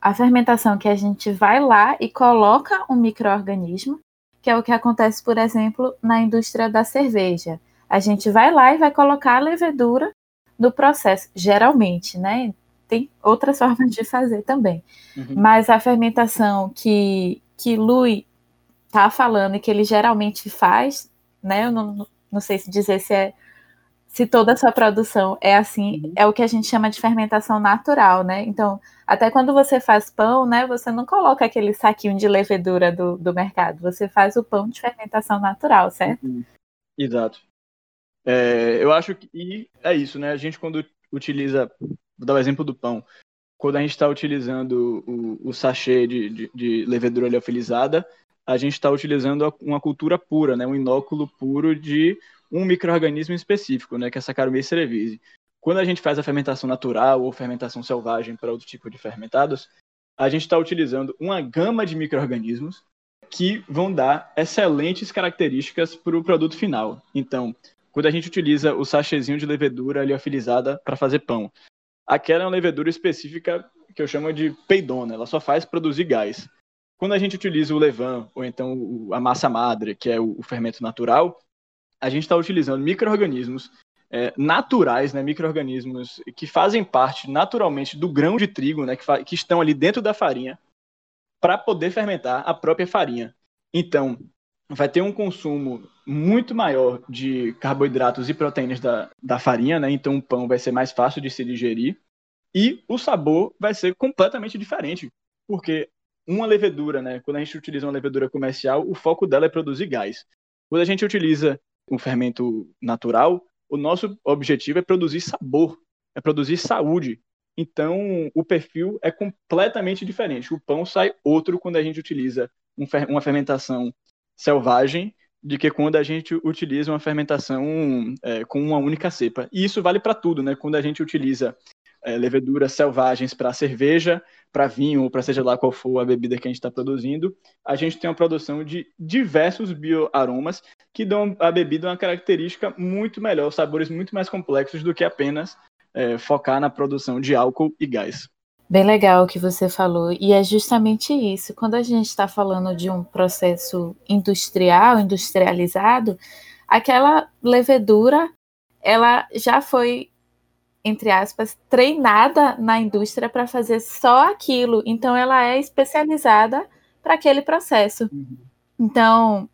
S1: A fermentação que a gente vai lá e coloca um microorganismo que é o que acontece, por exemplo, na indústria da cerveja. A gente vai lá e vai colocar a levedura no processo, geralmente, né? Tem outras formas de fazer também. Uhum. Mas a fermentação que, que Lui tá falando e que ele geralmente faz, né? Eu não, não sei se dizer se é se toda a sua produção é assim, uhum. é o que a gente chama de fermentação natural, né? Então, até quando você faz pão, né, você não coloca aquele saquinho de levedura do, do mercado, você faz o pão de fermentação natural, certo? Uhum.
S3: Exato. É, eu acho que e é isso, né? A gente quando utiliza, vou dar o exemplo do pão, quando a gente está utilizando o, o sachê de, de, de levedura liofilizada, a gente está utilizando uma cultura pura, né? Um inóculo puro de um microorganismo específico, né, que é Saccharomyces cerevisiae. Quando a gente faz a fermentação natural ou fermentação selvagem para outro tipo de fermentados, a gente está utilizando uma gama de microorganismos que vão dar excelentes características para o produto final. Então, quando a gente utiliza o sachêzinho de levedura liofilizada para fazer pão, aquela é uma levedura específica que eu chamo de peidona, ela só faz produzir gás. Quando a gente utiliza o levain, ou então a massa madre, que é o fermento natural, a gente está utilizando micro-organismos é, naturais, né, micro-organismos que fazem parte naturalmente do grão de trigo, né, que, que estão ali dentro da farinha, para poder fermentar a própria farinha. Então, vai ter um consumo muito maior de carboidratos e proteínas da, da farinha, né? Então o pão vai ser mais fácil de se digerir e o sabor vai ser completamente diferente, porque uma levedura, né? Quando a gente utiliza uma levedura comercial, o foco dela é produzir gás. Quando a gente utiliza um fermento natural, o nosso objetivo é produzir sabor, é produzir saúde. Então, o perfil é completamente diferente. O pão sai outro quando a gente utiliza um fer uma fermentação selvagem de que quando a gente utiliza uma fermentação é, com uma única cepa. E isso vale para tudo, né? Quando a gente utiliza é, leveduras selvagens para cerveja, para vinho, ou para seja lá qual for a bebida que a gente está produzindo, a gente tem uma produção de diversos bioaromas que dão à bebida uma característica muito melhor, sabores muito mais complexos do que apenas é, focar na produção de álcool e gás.
S1: Bem legal o que você falou, e é justamente isso. Quando a gente está falando de um processo industrial, industrializado, aquela levedura, ela já foi entre aspas, treinada na indústria para fazer só aquilo. Então, ela é especializada para aquele processo. Uhum. Então,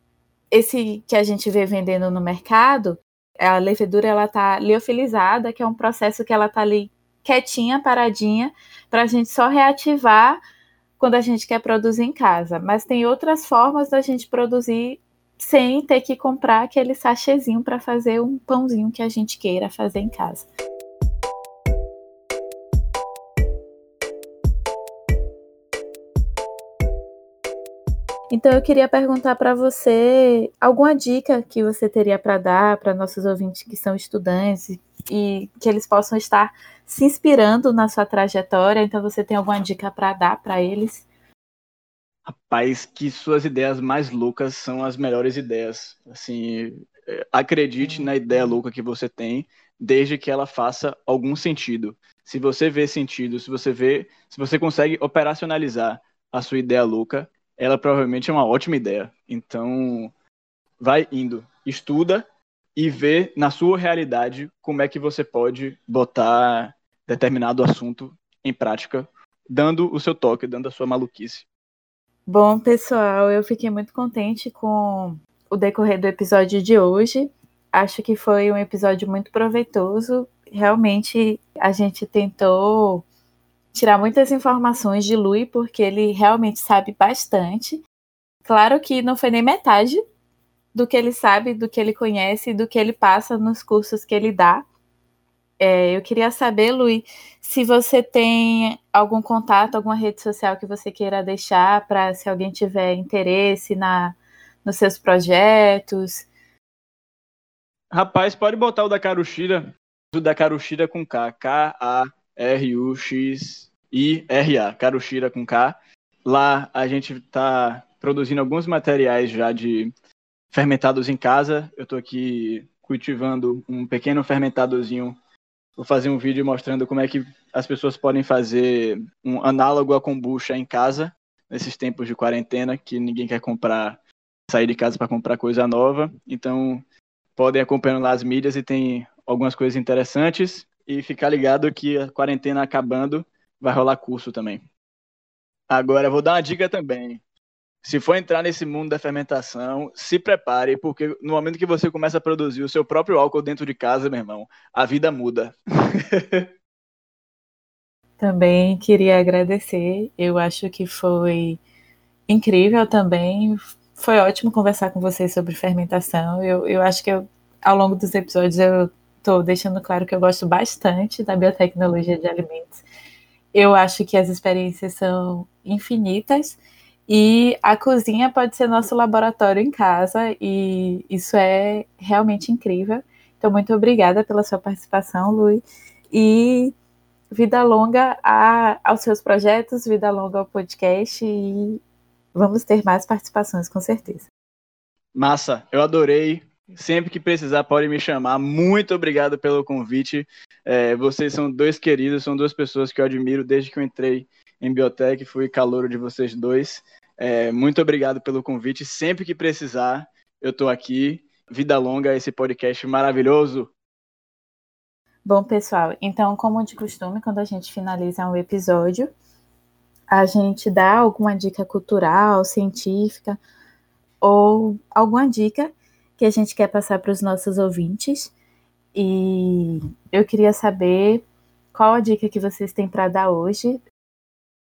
S1: esse que a gente vê vendendo no mercado, a levedura ela tá liofilizada, que é um processo que ela tá ali quietinha, paradinha, para a gente só reativar quando a gente quer produzir em casa. Mas tem outras formas da gente produzir sem ter que comprar aquele sachêzinho para fazer um pãozinho que a gente queira fazer em casa. Então eu queria perguntar para você alguma dica que você teria para dar para nossos ouvintes que são estudantes e que eles possam estar se inspirando na sua trajetória. Então você tem alguma dica para dar para eles?
S3: Rapaz, que suas ideias mais loucas são as melhores ideias. Assim, é, acredite na ideia louca que você tem, desde que ela faça algum sentido. Se você vê sentido, se você vê, se você consegue operacionalizar a sua ideia louca, ela provavelmente é uma ótima ideia. Então, vai indo, estuda e vê na sua realidade como é que você pode botar determinado assunto em prática, dando o seu toque, dando a sua maluquice.
S1: Bom, pessoal, eu fiquei muito contente com o decorrer do episódio de hoje. Acho que foi um episódio muito proveitoso. Realmente a gente tentou tirar muitas informações de Lui, porque ele realmente sabe bastante. Claro que não foi nem metade do que ele sabe, do que ele conhece, do que ele passa nos cursos que ele dá. É, eu queria saber, Lui, se você tem algum contato, alguma rede social que você queira deixar para se alguém tiver interesse na, nos seus projetos.
S3: Rapaz, pode botar o da Caruxira, o da Caruxira com K, K-A-R-U-X I-R-A, Karushira com K. Lá a gente está produzindo alguns materiais já de fermentados em casa. Eu estou aqui cultivando um pequeno fermentadozinho. Vou fazer um vídeo mostrando como é que as pessoas podem fazer um análogo à kombucha em casa, nesses tempos de quarentena, que ninguém quer comprar, sair de casa para comprar coisa nova. Então, podem acompanhar lá as mídias e tem algumas coisas interessantes. E ficar ligado que a quarentena acabando, vai rolar curso também. Agora, vou dar uma dica também. Se for entrar nesse mundo da fermentação, se prepare, porque no momento que você começa a produzir o seu próprio álcool dentro de casa, meu irmão, a vida muda.
S1: também queria agradecer. Eu acho que foi incrível também. Foi ótimo conversar com vocês sobre fermentação. Eu, eu acho que eu, ao longo dos episódios eu estou deixando claro que eu gosto bastante da biotecnologia de alimentos eu acho que as experiências são infinitas e a cozinha pode ser nosso laboratório em casa e isso é realmente incrível. Então, muito obrigada pela sua participação, Lui. E vida longa a, aos seus projetos, vida longa ao podcast e vamos ter mais participações, com certeza.
S3: Massa, eu adorei. Sempre que precisar, pode me chamar. Muito obrigado pelo convite. É, vocês são dois queridos, são duas pessoas que eu admiro desde que eu entrei em biotech. Fui calouro de vocês dois. É, muito obrigado pelo convite. Sempre que precisar, eu estou aqui. Vida longa, esse podcast maravilhoso.
S1: Bom, pessoal, então, como de costume, quando a gente finaliza um episódio, a gente dá alguma dica cultural, científica ou alguma dica que a gente quer passar para os nossos ouvintes. E eu queria saber qual a dica que vocês têm para dar hoje.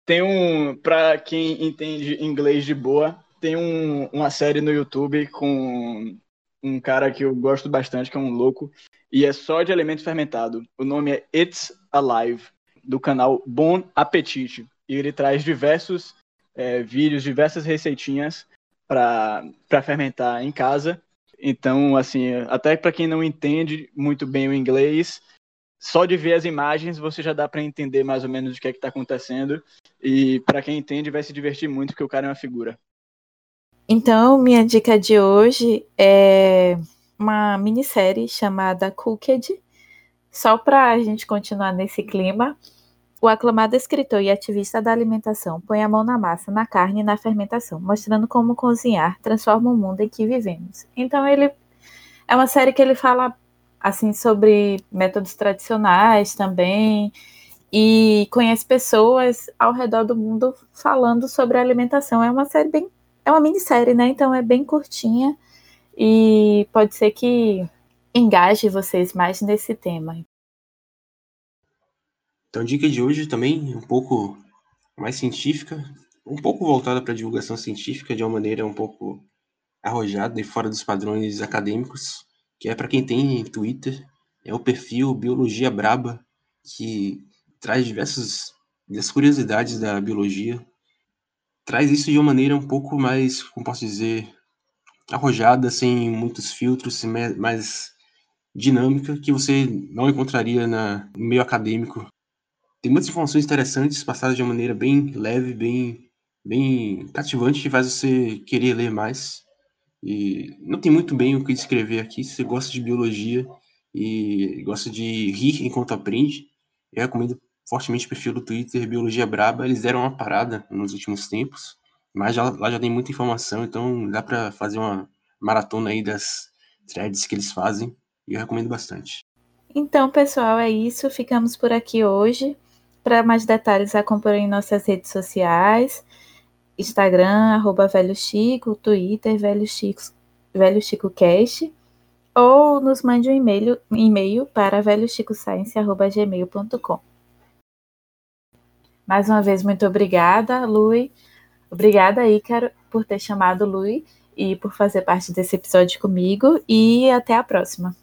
S3: Tem um, para quem entende inglês de boa, tem um, uma série no YouTube com um cara que eu gosto bastante, que é um louco, e é só de alimento fermentado. O nome é It's Alive, do canal Bon Appetit. E ele traz diversos é, vídeos, diversas receitinhas para fermentar em casa então, assim, até para quem não entende muito bem o inglês, só de ver as imagens você já dá para entender mais ou menos o que é que está acontecendo. E para quem entende vai se divertir muito porque o cara é uma figura.
S1: Então, minha dica de hoje é uma minissérie chamada Cooked, só para a gente continuar nesse clima. O aclamado escritor e ativista da alimentação põe a mão na massa, na carne e na fermentação, mostrando como cozinhar transforma o mundo em que vivemos. Então ele é uma série que ele fala assim sobre métodos tradicionais também e conhece pessoas ao redor do mundo falando sobre alimentação. É uma série bem, é uma minissérie, né? Então é bem curtinha e pode ser que engaje vocês mais nesse tema.
S2: Então, a dica de hoje também um pouco mais científica, um pouco voltada para a divulgação científica de uma maneira um pouco arrojada e fora dos padrões acadêmicos que é para quem tem Twitter, é o perfil Biologia Braba, que traz diversas das curiosidades da biologia, traz isso de uma maneira um pouco mais, como posso dizer, arrojada, sem muitos filtros, mais dinâmica, que você não encontraria na, no meio acadêmico. Tem muitas informações interessantes passadas de uma maneira bem leve, bem, bem cativante, que faz você querer ler mais. E não tem muito bem o que descrever aqui. Se você gosta de biologia e gosta de rir enquanto aprende, eu recomendo fortemente o perfil do Twitter Biologia Braba. Eles deram uma parada nos últimos tempos, mas já, lá já tem muita informação, então dá para fazer uma maratona aí das threads que eles fazem. E eu recomendo bastante.
S1: Então, pessoal, é isso. Ficamos por aqui hoje. Para mais detalhes, acompanhem nossas redes sociais. Instagram, arroba Velho Chico, Twitter, Velho Chico, Velho Chico Cast, ou nos mande um e-mail, e-mail para velhochicoscience.gmail.com. Mais uma vez, muito obrigada, Lui. Obrigada, Ícaro, por ter chamado Lui e por fazer parte desse episódio comigo. E até a próxima.